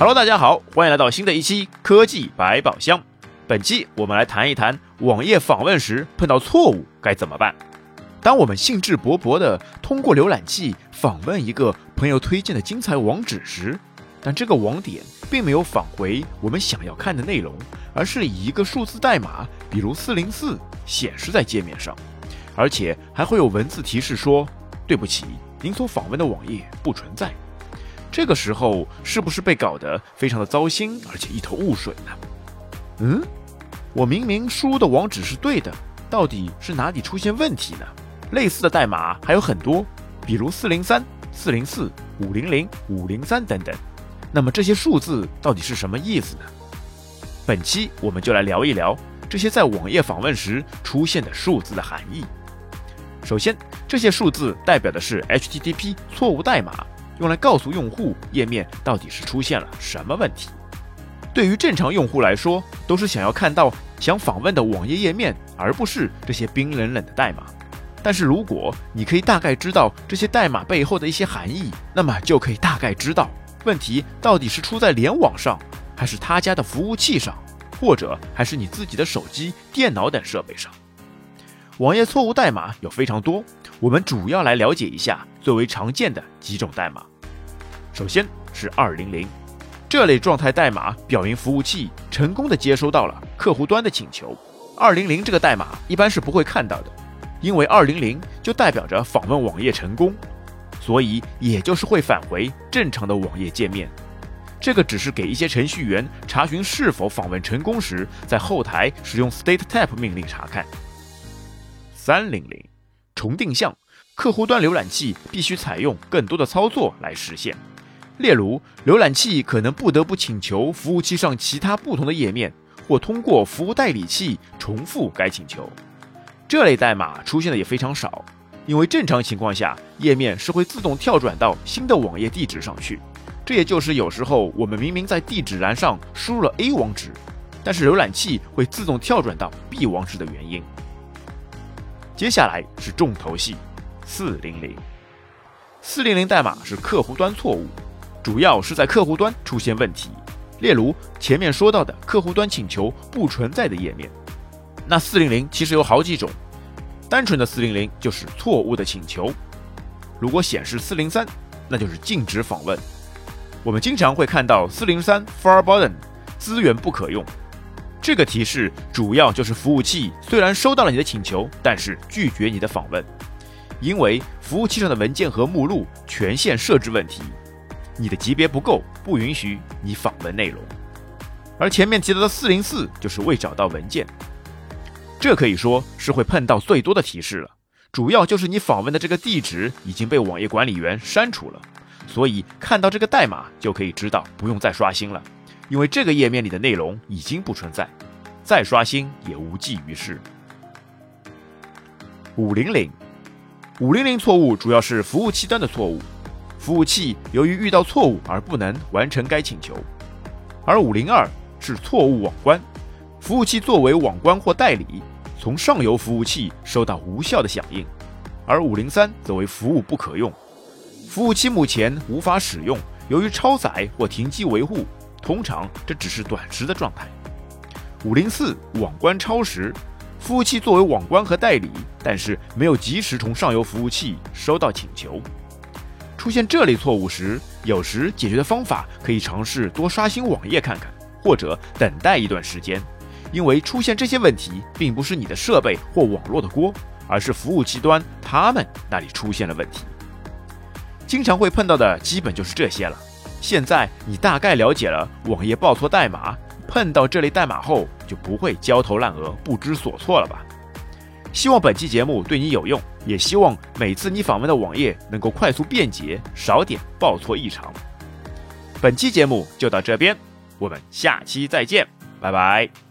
Hello，大家好，欢迎来到新的一期科技百宝箱。本期我们来谈一谈网页访问时碰到错误该怎么办。当我们兴致勃勃地通过浏览器访问一个朋友推荐的精彩网址时，但这个网点并没有返回我们想要看的内容，而是以一个数字代码，比如四零四显示在界面上，而且还会有文字提示说：“对不起，您所访问的网页不存在。”这个时候是不是被搞得非常的糟心，而且一头雾水呢？嗯，我明明输入的网址是对的，到底是哪里出现问题呢？类似的代码还有很多，比如四零三、四零四、五零零、五零三等等。那么这些数字到底是什么意思呢？本期我们就来聊一聊这些在网页访问时出现的数字的含义。首先，这些数字代表的是 HTTP 错误代码。用来告诉用户页面到底是出现了什么问题。对于正常用户来说，都是想要看到想访问的网页页面，而不是这些冰冷冷的代码。但是如果你可以大概知道这些代码背后的一些含义，那么就可以大概知道问题到底是出在联网上，还是他家的服务器上，或者还是你自己的手机、电脑等设备上。网页错误代码有非常多，我们主要来了解一下最为常见的几种代码。首先是二零零这类状态代码，表明服务器成功的接收到了客户端的请求。二零零这个代码一般是不会看到的，因为二零零就代表着访问网页成功，所以也就是会返回正常的网页界面。这个只是给一些程序员查询是否访问成功时，在后台使用 StateTap 命令查看。三零零重定向，客户端浏览器必须采用更多的操作来实现。例如，浏览器可能不得不请求服务器上其他不同的页面，或通过服务代理器重复该请求。这类代码出现的也非常少，因为正常情况下，页面是会自动跳转到新的网页地址上去。这也就是有时候我们明明在地址栏上输入了 A 网址，但是浏览器会自动跳转到 B 网址的原因。接下来是重头戏，四零零。四零零代码是客户端错误。主要是在客户端出现问题，例如前面说到的客户端请求不存在的页面。那四零零其实有好几种，单纯的四零零就是错误的请求。如果显示四零三，那就是禁止访问。我们经常会看到四零三 forgotten 资源不可用，这个提示主要就是服务器虽然收到了你的请求，但是拒绝你的访问，因为服务器上的文件和目录权限设置问题。你的级别不够，不允许你访问内容。而前面提到的四零四就是未找到文件，这可以说是会碰到最多的提示了。主要就是你访问的这个地址已经被网页管理员删除了，所以看到这个代码就可以知道不用再刷新了，因为这个页面里的内容已经不存在，再刷新也无济于事。五零零，五零零错误主要是服务器端的错误。服务器由于遇到错误而不能完成该请求，而五零二是错误网关，服务器作为网关或代理，从上游服务器收到无效的响应，而五零三则为服务不可用，服务器目前无法使用，由于超载或停机维护，通常这只是短时的状态。五零四网关超时，服务器作为网关和代理，但是没有及时从上游服务器收到请求。出现这类错误时，有时解决的方法可以尝试多刷新网页看看，或者等待一段时间。因为出现这些问题，并不是你的设备或网络的锅，而是服务器端他们那里出现了问题。经常会碰到的基本就是这些了。现在你大概了解了网页报错代码，碰到这类代码后就不会焦头烂额、不知所措了吧？希望本期节目对你有用，也希望每次你访问的网页能够快速便捷，少点报错异常。本期节目就到这边，我们下期再见，拜拜。